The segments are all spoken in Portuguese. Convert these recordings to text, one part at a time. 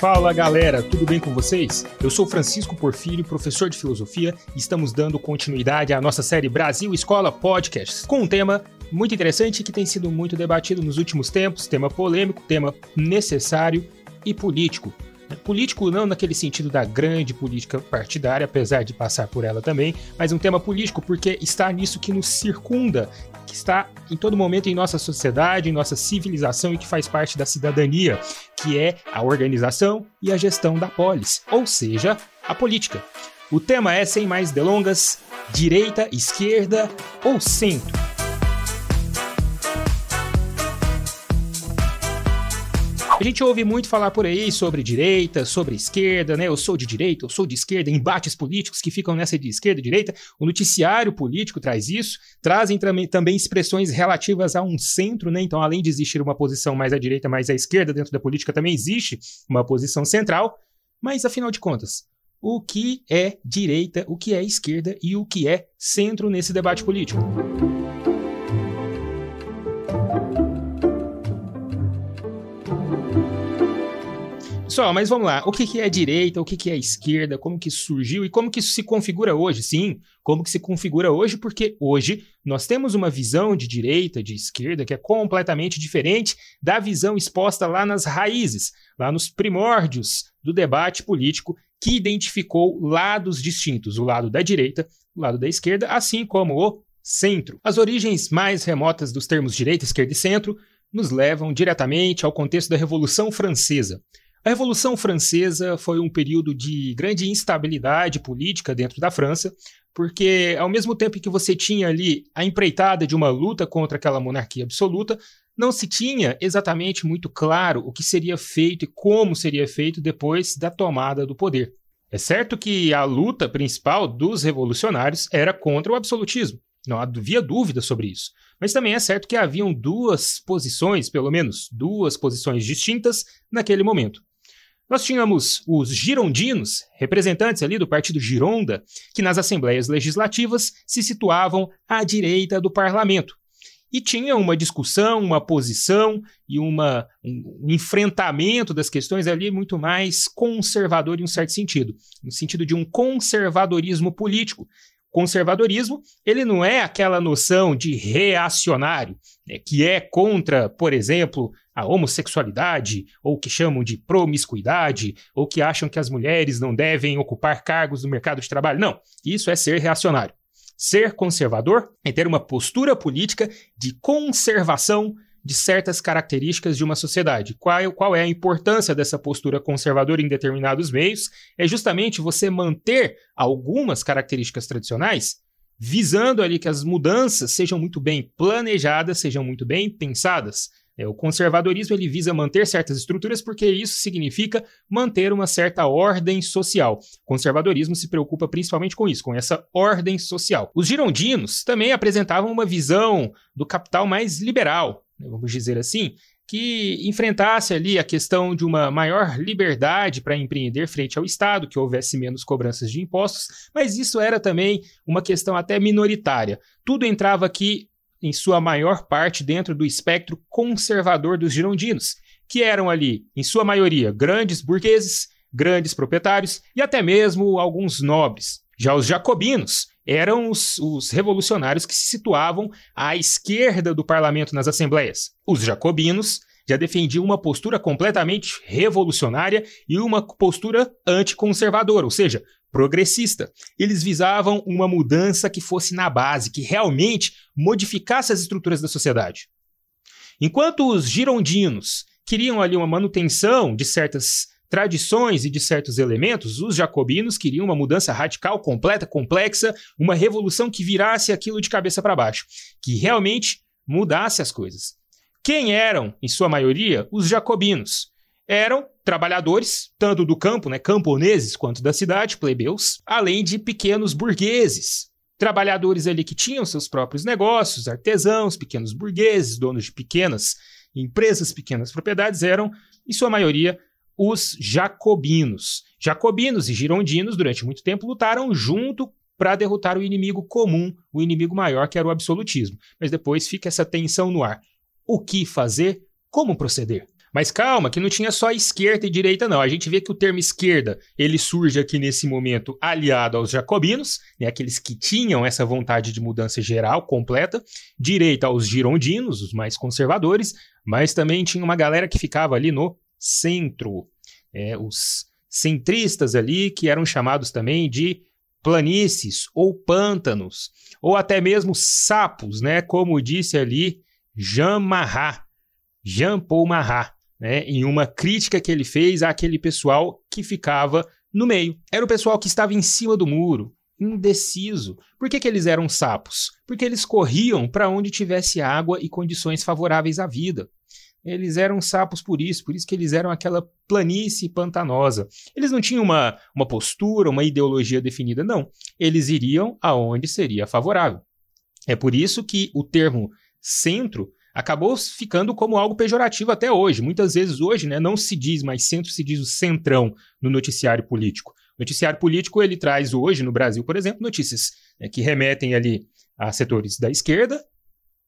Fala galera, tudo bem com vocês? Eu sou Francisco Porfírio, professor de filosofia, e estamos dando continuidade à nossa série Brasil Escola Podcasts, com um tema muito interessante que tem sido muito debatido nos últimos tempos, tema polêmico, tema necessário e político. Político não naquele sentido da grande política partidária, apesar de passar por ela também, mas um tema político porque está nisso que nos circunda, que está em todo momento em nossa sociedade, em nossa civilização e que faz parte da cidadania, que é a organização e a gestão da polis, ou seja, a política. O tema é, sem mais delongas, direita, esquerda ou centro. A gente ouve muito falar por aí sobre direita, sobre esquerda, né? Eu sou de direita, eu sou de esquerda, embates políticos que ficam nessa de esquerda e direita. O noticiário político traz isso, trazem também expressões relativas a um centro, né? Então, além de existir uma posição mais à direita, mais à esquerda dentro da política, também existe uma posição central. Mas, afinal de contas, o que é direita, o que é esquerda e o que é centro nesse debate político? Pessoal, mas vamos lá. O que, que é direita, o que, que é esquerda, como que surgiu e como que isso se configura hoje? Sim, como que se configura hoje, porque hoje nós temos uma visão de direita, de esquerda, que é completamente diferente da visão exposta lá nas raízes, lá nos primórdios do debate político, que identificou lados distintos, o lado da direita, o lado da esquerda, assim como o centro. As origens mais remotas dos termos direita, esquerda e centro nos levam diretamente ao contexto da Revolução Francesa. A Revolução Francesa foi um período de grande instabilidade política dentro da França, porque ao mesmo tempo que você tinha ali a empreitada de uma luta contra aquela monarquia absoluta, não se tinha exatamente muito claro o que seria feito e como seria feito depois da tomada do poder. É certo que a luta principal dos revolucionários era contra o absolutismo. Não havia dúvida sobre isso. Mas também é certo que haviam duas posições, pelo menos duas posições distintas naquele momento. Nós tínhamos os girondinos, representantes ali do partido Gironda, que nas assembleias legislativas se situavam à direita do parlamento. E tinha uma discussão, uma posição e uma, um, enfrentamento das questões ali muito mais conservador em um certo sentido, no sentido de um conservadorismo político, Conservadorismo, ele não é aquela noção de reacionário, né, que é contra, por exemplo, a homossexualidade, ou que chamam de promiscuidade, ou que acham que as mulheres não devem ocupar cargos no mercado de trabalho. Não, isso é ser reacionário. Ser conservador é ter uma postura política de conservação de certas características de uma sociedade. Qual, qual é a importância dessa postura conservadora em determinados meios? É justamente você manter algumas características tradicionais, visando ali que as mudanças sejam muito bem planejadas, sejam muito bem pensadas. É, o conservadorismo ele visa manter certas estruturas porque isso significa manter uma certa ordem social. O conservadorismo se preocupa principalmente com isso, com essa ordem social. Os girondinos também apresentavam uma visão do capital mais liberal, né, vamos dizer assim, que enfrentasse ali a questão de uma maior liberdade para empreender frente ao Estado, que houvesse menos cobranças de impostos, mas isso era também uma questão até minoritária. Tudo entrava aqui, em sua maior parte, dentro do espectro conservador dos girondinos, que eram ali, em sua maioria, grandes burgueses, grandes proprietários e até mesmo alguns nobres. Já os jacobinos eram os, os, revolucionários que se situavam à esquerda do parlamento nas assembleias. Os jacobinos já defendiam uma postura completamente revolucionária e uma postura anticonservadora, ou seja, progressista. Eles visavam uma mudança que fosse na base, que realmente modificasse as estruturas da sociedade. Enquanto os girondinos queriam ali uma manutenção de certas tradições e de certos elementos, os jacobinos queriam uma mudança radical, completa, complexa, uma revolução que virasse aquilo de cabeça para baixo, que realmente mudasse as coisas. Quem eram, em sua maioria, os jacobinos? Eram trabalhadores, tanto do campo, né, camponeses, quanto da cidade, plebeus, além de pequenos burgueses, trabalhadores ali que tinham seus próprios negócios, artesãos, pequenos burgueses, donos de pequenas empresas, pequenas propriedades, eram, em sua maioria, os jacobinos. Jacobinos e girondinos, durante muito tempo, lutaram junto para derrotar o inimigo comum, o inimigo maior, que era o absolutismo. Mas depois fica essa tensão no ar. O que fazer? Como proceder? Mas calma, que não tinha só esquerda e direita, não. A gente vê que o termo esquerda ele surge aqui nesse momento aliado aos jacobinos, né, aqueles que tinham essa vontade de mudança geral, completa. Direita aos girondinos, os mais conservadores, mas também tinha uma galera que ficava ali no centro. É, os centristas ali, que eram chamados também de planícies ou pântanos, ou até mesmo sapos, né, como disse ali Jean Marat, Jean Paul Marat né, em uma crítica que ele fez àquele pessoal que ficava no meio. Era o pessoal que estava em cima do muro, indeciso. Por que, que eles eram sapos? Porque eles corriam para onde tivesse água e condições favoráveis à vida. Eles eram sapos por isso, por isso que eles eram aquela planície pantanosa. Eles não tinham uma, uma postura, uma ideologia definida, não. Eles iriam aonde seria favorável. É por isso que o termo centro acabou ficando como algo pejorativo até hoje. Muitas vezes hoje né, não se diz mais centro, se diz o centrão no noticiário político. O noticiário político ele traz hoje, no Brasil, por exemplo, notícias né, que remetem ali a setores da esquerda,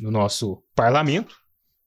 no nosso parlamento,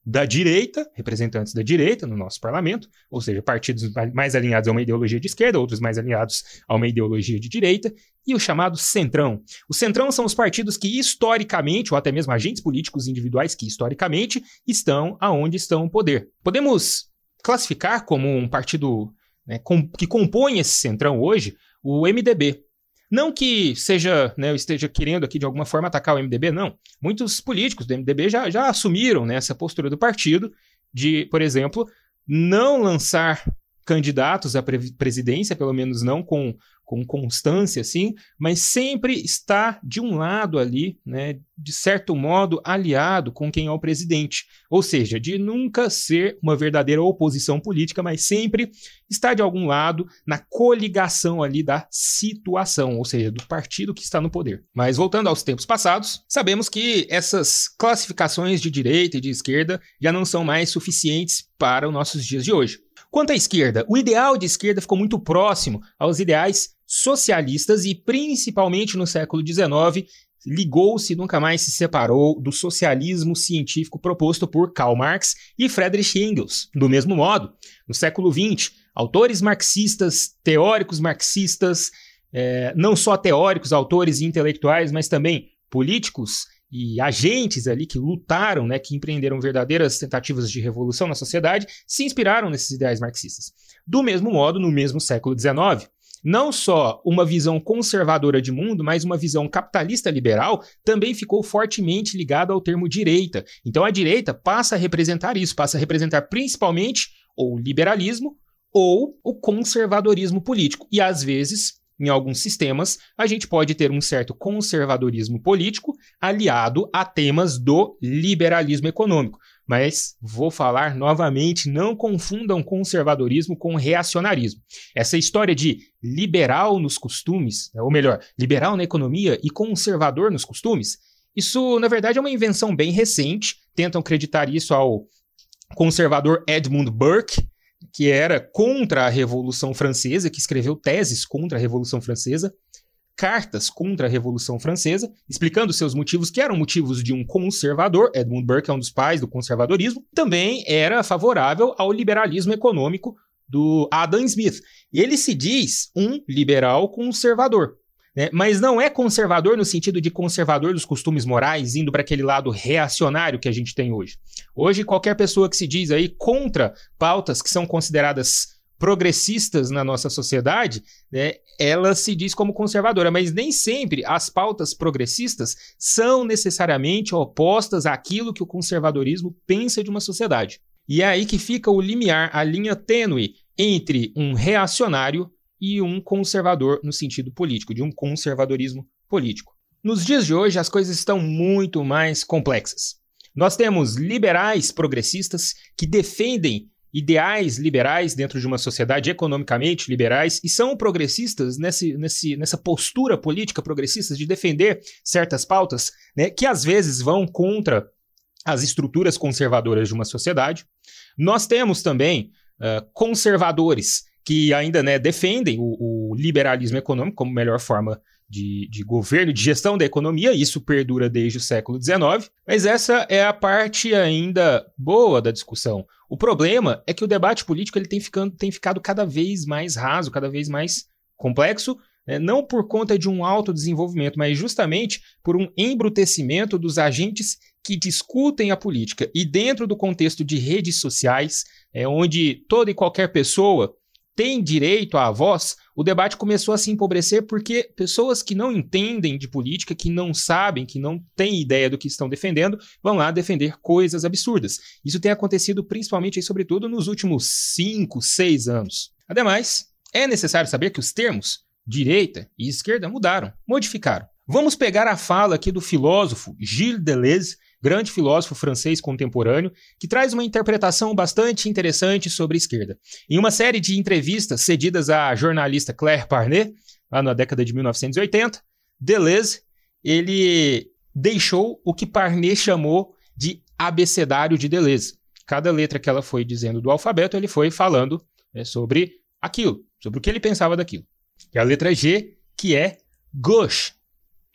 da direita, representantes da direita no nosso parlamento, ou seja, partidos mais alinhados a uma ideologia de esquerda, outros mais alinhados a uma ideologia de direita, e o chamado centrão. O centrão são os partidos que historicamente, ou até mesmo agentes políticos individuais que historicamente estão aonde estão o poder. Podemos classificar como um partido né, que compõe esse centrão hoje o MDB, não que seja, né, eu esteja querendo aqui de alguma forma atacar o MDB, não. Muitos políticos do MDB já, já assumiram né, essa postura do partido de, por exemplo, não lançar candidatos à presidência, pelo menos não com com constância, assim, mas sempre está de um lado ali, né, de certo modo, aliado com quem é o presidente. Ou seja, de nunca ser uma verdadeira oposição política, mas sempre está de algum lado na coligação ali da situação, ou seja, do partido que está no poder. Mas voltando aos tempos passados, sabemos que essas classificações de direita e de esquerda já não são mais suficientes para os nossos dias de hoje. Quanto à esquerda, o ideal de esquerda ficou muito próximo aos ideais socialistas e, principalmente no século XIX, ligou-se e nunca mais se separou do socialismo científico proposto por Karl Marx e Friedrich Engels. Do mesmo modo, no século XX, autores marxistas, teóricos marxistas, é, não só teóricos, autores e intelectuais, mas também políticos e agentes ali que lutaram, né, que empreenderam verdadeiras tentativas de revolução na sociedade, se inspiraram nesses ideais marxistas. Do mesmo modo, no mesmo século XIX, não só uma visão conservadora de mundo, mas uma visão capitalista liberal também ficou fortemente ligada ao termo direita. Então a direita passa a representar isso, passa a representar principalmente ou o liberalismo ou o conservadorismo político. E às vezes em alguns sistemas, a gente pode ter um certo conservadorismo político aliado a temas do liberalismo econômico. Mas vou falar novamente, não confundam conservadorismo com reacionarismo. Essa história de liberal nos costumes, ou melhor, liberal na economia e conservador nos costumes, isso na verdade é uma invenção bem recente. Tentam acreditar isso ao conservador Edmund Burke, que era contra a Revolução Francesa, que escreveu teses contra a Revolução Francesa, cartas contra a Revolução Francesa, explicando seus motivos, que eram motivos de um conservador, Edmund Burke é um dos pais do conservadorismo, também era favorável ao liberalismo econômico do Adam Smith. Ele se diz um liberal conservador. Né? Mas não é conservador no sentido de conservador dos costumes morais, indo para aquele lado reacionário que a gente tem hoje. Hoje, qualquer pessoa que se diz aí contra pautas que são consideradas progressistas na nossa sociedade, né, ela se diz como conservadora, mas nem sempre as pautas progressistas são necessariamente opostas àquilo que o conservadorismo pensa de uma sociedade. E é aí que fica o limiar, a linha tênue entre um reacionário e um conservador no sentido político, de um conservadorismo político. Nos dias de hoje, as coisas estão muito mais complexas. Nós temos liberais progressistas que defendem ideais liberais dentro de uma sociedade economicamente liberais e são progressistas nesse, nesse, nessa postura política progressista de defender certas pautas né, que às vezes vão contra as estruturas conservadoras de uma sociedade. Nós temos também uh, conservadores que ainda né, defendem o, o, liberalismo econômico como melhor forma de, de, governo, de gestão da economia, isso perdura desde o século XIX, mas essa é a parte ainda boa da discussão. O problema é que o debate político ele tem, ficando, tem ficado cada vez mais raso, cada vez mais complexo, né? não por conta de um alto desenvolvimento, mas justamente por um embrutecimento dos agentes que discutem a política. E dentro do contexto de redes sociais, é, onde toda e qualquer pessoa tem direito à voz, o debate começou a se empobrecer porque pessoas que não entendem de política, que não sabem, que não têm ideia do que estão defendendo, vão lá defender coisas absurdas. Isso tem acontecido principalmente e sobretudo nos últimos 5, 6 anos. Ademais, é necessário saber que os termos direita e esquerda mudaram, modificaram. Vamos pegar a fala aqui do filósofo Gilles Deleuze, grande filósofo francês contemporâneo, que traz uma interpretação bastante interessante sobre a esquerda. Em uma série de entrevistas cedidas à jornalista Claire Parnet, lá na década de 1980, Deleuze ele deixou o que Parnet chamou de abecedário de Deleuze. Cada letra que ela foi dizendo do alfabeto, ele foi falando né, sobre aquilo, sobre o que ele pensava daquilo. E a letra G, que é gauche.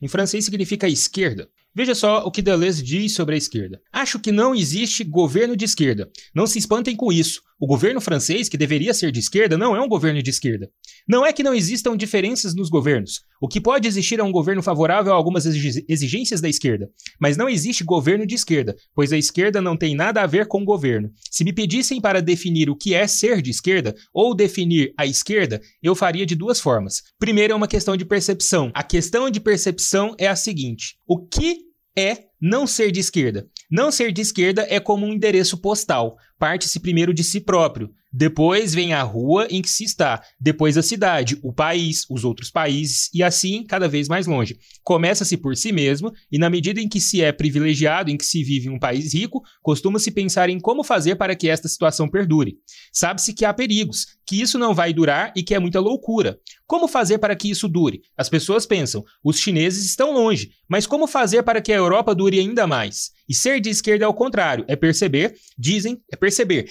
Em francês significa esquerda. Veja só o que Deleuze diz sobre a esquerda. Acho que não existe governo de esquerda. Não se espantem com isso. O governo francês, que deveria ser de esquerda, não é um governo de esquerda. Não é que não existam diferenças nos governos. O que pode existir é um governo favorável a algumas exigências da esquerda. Mas não existe governo de esquerda, pois a esquerda não tem nada a ver com governo. Se me pedissem para definir o que é ser de esquerda, ou definir a esquerda, eu faria de duas formas. Primeiro é uma questão de percepção. A questão de percepção é a seguinte: o que é não ser de esquerda. Não ser de esquerda é como um endereço postal. Parte-se primeiro de si próprio. Depois vem a rua em que se está, depois a cidade, o país, os outros países e assim cada vez mais longe. Começa-se por si mesmo e na medida em que se é privilegiado, em que se vive em um país rico, costuma-se pensar em como fazer para que esta situação perdure. Sabe-se que há perigos, que isso não vai durar e que é muita loucura. Como fazer para que isso dure? As pessoas pensam, os chineses estão longe, mas como fazer para que a Europa dure ainda mais? E ser de esquerda é o contrário, é perceber, dizem, é perceber.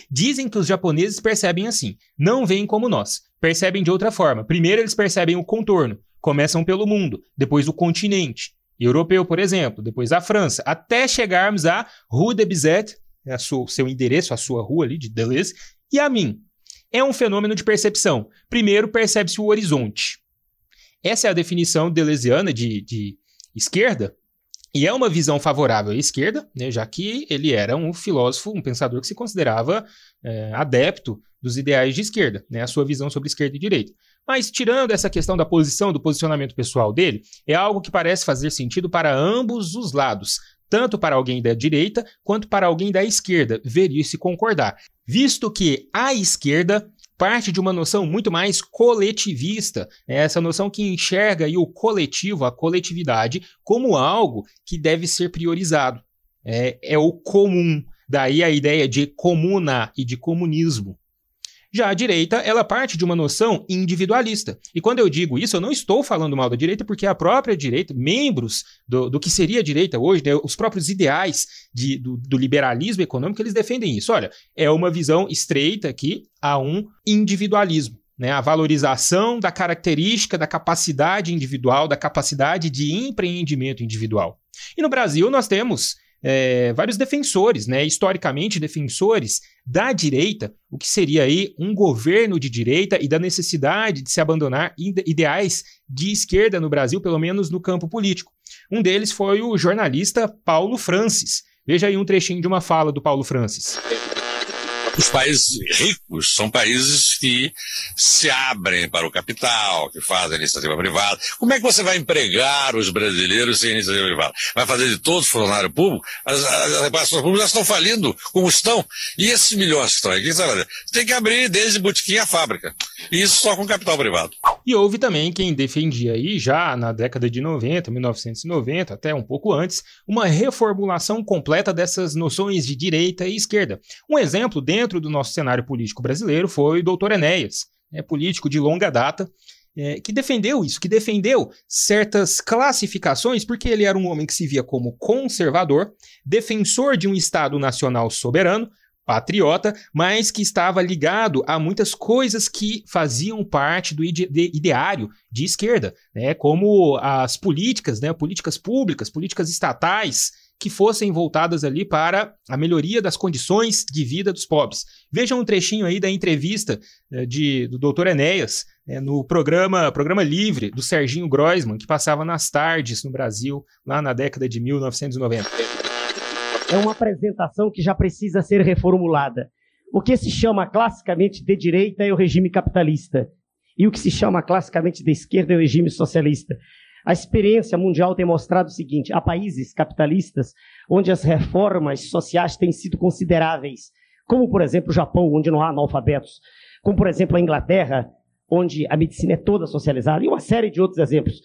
Dizem que os japoneses percebem assim, não veem como nós. Percebem de outra forma. Primeiro eles percebem o contorno, começam pelo mundo, depois o continente. Europeu, por exemplo, depois a França, até chegarmos a Rue de Bizet, é o seu endereço, a sua rua ali de Deleuze, e a mim. É um fenômeno de percepção. Primeiro percebe-se o horizonte. Essa é a definição deleuziana de, de esquerda, e é uma visão favorável à esquerda, né, já que ele era um filósofo, um pensador que se considerava é, adepto dos ideais de esquerda, né, a sua visão sobre esquerda e direita. Mas, tirando essa questão da posição, do posicionamento pessoal dele, é algo que parece fazer sentido para ambos os lados, tanto para alguém da direita quanto para alguém da esquerda, ver isso e concordar. Visto que a esquerda parte de uma noção muito mais coletivista, né? essa noção que enxerga o coletivo, a coletividade, como algo que deve ser priorizado. É, é o comum. Daí a ideia de comuna e de comunismo. Já a direita, ela parte de uma noção individualista. E quando eu digo isso, eu não estou falando mal da direita, porque a própria direita, membros do, do que seria a direita hoje, né, os próprios ideais de, do, do liberalismo econômico, eles defendem isso. Olha, é uma visão estreita aqui a um individualismo. Né, a valorização da característica da capacidade individual, da capacidade de empreendimento individual. E no Brasil nós temos é, vários defensores, né, historicamente defensores da direita, o que seria aí um governo de direita e da necessidade de se abandonar ideais de esquerda no Brasil, pelo menos no campo político. Um deles foi o jornalista Paulo Francis. Veja aí um trechinho de uma fala do Paulo Francis. Os países ricos são países que se abrem para o capital, que fazem iniciativa privada. Como é que você vai empregar os brasileiros sem iniciativa privada? Vai fazer de todos funcionário público? As, reparações públicas estão falindo, como estão. E esses milhões que estão aqui, fazer? Tem que abrir desde botiquim a fábrica. E isso só com capital privado. E houve também quem defendia aí, já na década de 90, 1990, até um pouco antes, uma reformulação completa dessas noções de direita e esquerda. Um exemplo dentro dentro do nosso cenário político brasileiro foi o doutor Enéas, né, político de longa data, é, que defendeu isso, que defendeu certas classificações, porque ele era um homem que se via como conservador, defensor de um Estado nacional soberano, patriota, mas que estava ligado a muitas coisas que faziam parte do ide ideário de esquerda, né, como as políticas, né, políticas públicas, políticas estatais, que fossem voltadas ali para a melhoria das condições de vida dos pobres. Vejam um trechinho aí da entrevista eh, de, do Dr. Enéas eh, no programa, programa Livre do Serginho Groisman, que passava nas tardes no Brasil, lá na década de 1990. É uma apresentação que já precisa ser reformulada. O que se chama classicamente de direita é o regime capitalista. E o que se chama classicamente de esquerda é o regime socialista. A experiência mundial tem mostrado o seguinte: há países capitalistas onde as reformas sociais têm sido consideráveis, como por exemplo o Japão, onde não há analfabetos, como por exemplo a Inglaterra, onde a medicina é toda socializada, e uma série de outros exemplos.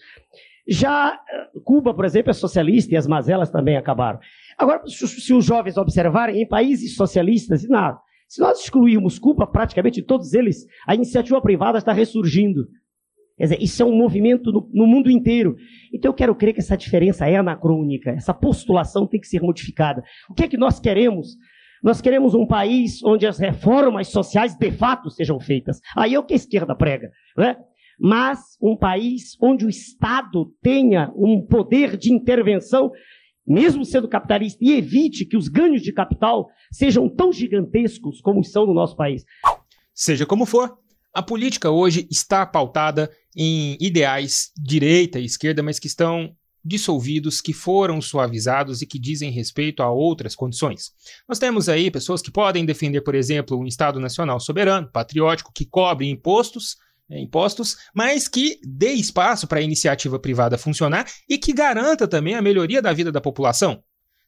Já eh, Cuba, por exemplo, é socialista e as mazelas também acabaram. Agora, se os jovens observarem, em países socialistas, nada. Se nós excluirmos Cuba, praticamente todos eles, a iniciativa privada está ressurgindo. Quer dizer, isso é um movimento no, no, mundo inteiro. Então eu quero crer que essa diferença é anacrônica, essa postulação tem que ser modificada. O que é que nós queremos? Nós queremos um país onde as reformas sociais de fato sejam feitas. Aí é o que a esquerda prega, né? Mas um país onde o Estado tenha um poder de intervenção, mesmo sendo capitalista, e evite que os ganhos de capital sejam tão gigantescos como são no nosso país. Seja como for, a política hoje está pautada em ideais direita e esquerda, mas que estão dissolvidos, que foram suavizados e que dizem respeito a outras condições. Nós temos aí pessoas que podem defender, por exemplo, um Estado nacional soberano, patriótico, que cobre impostos, é, impostos, mas que dê espaço para a iniciativa privada funcionar e que garanta também a melhoria da vida da população.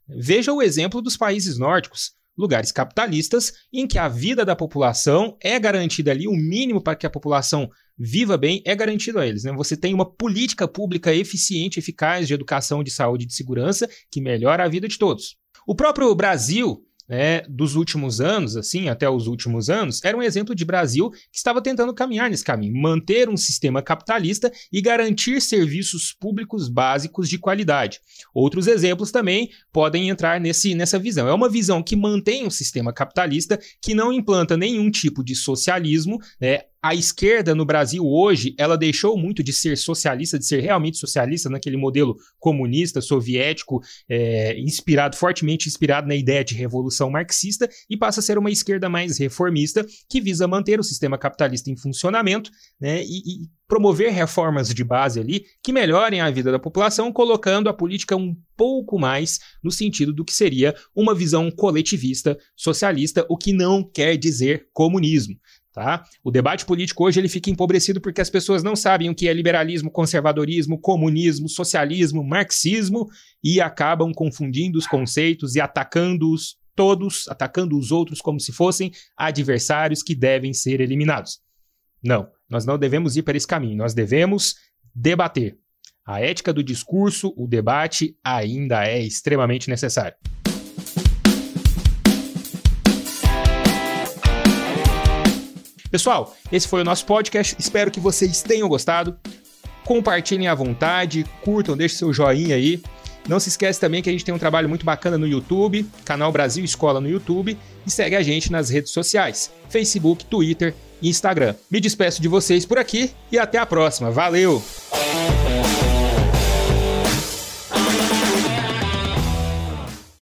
Veja o exemplo dos países nórdicos lugares capitalistas em que a vida da população é garantida ali, o mínimo para que a população viva bem é garantido a eles. Né? Você tem uma política pública eficiente, eficaz de educação, de saúde e de segurança que melhora a vida de todos. O próprio Brasil né, dos últimos anos, assim, até os últimos anos, era um exemplo de Brasil que estava tentando caminhar nesse caminho, manter um sistema capitalista e garantir serviços públicos básicos de qualidade. Outros exemplos também podem entrar nesse, nessa visão. É uma visão que mantém um sistema capitalista, que não implanta nenhum tipo de socialismo, né, a esquerda no Brasil hoje, ela deixou muito de ser socialista, de ser realmente socialista naquele modelo comunista, soviético, é, inspirado, fortemente inspirado na ideia de revolução marxista, e passa a ser uma esquerda mais reformista, que visa manter o sistema capitalista em funcionamento né, e, e promover reformas de base ali que melhorem a vida da população, colocando a política um pouco mais no sentido do que seria uma visão coletivista socialista, o que não quer dizer comunismo. Tá? O debate político hoje ele fica empobrecido porque as pessoas não sabem o que é liberalismo, conservadorismo, comunismo, socialismo, marxismo e acabam confundindo os conceitos e atacando-os todos, atacando os outros como se fossem adversários que devem ser eliminados. Não, nós não devemos ir para esse caminho, nós devemos debater. A ética do discurso, o debate ainda é extremamente necessário. Pessoal, esse foi o nosso podcast. Espero que vocês tenham gostado. Compartilhem à vontade, curtam, deixem seu joinha aí. Não se esquece também que a gente tem um trabalho muito bacana no YouTube, canal Brasil Escola no YouTube, e segue a gente nas redes sociais, Facebook, Twitter e Instagram. Me despeço de vocês por aqui e até a próxima. Valeu!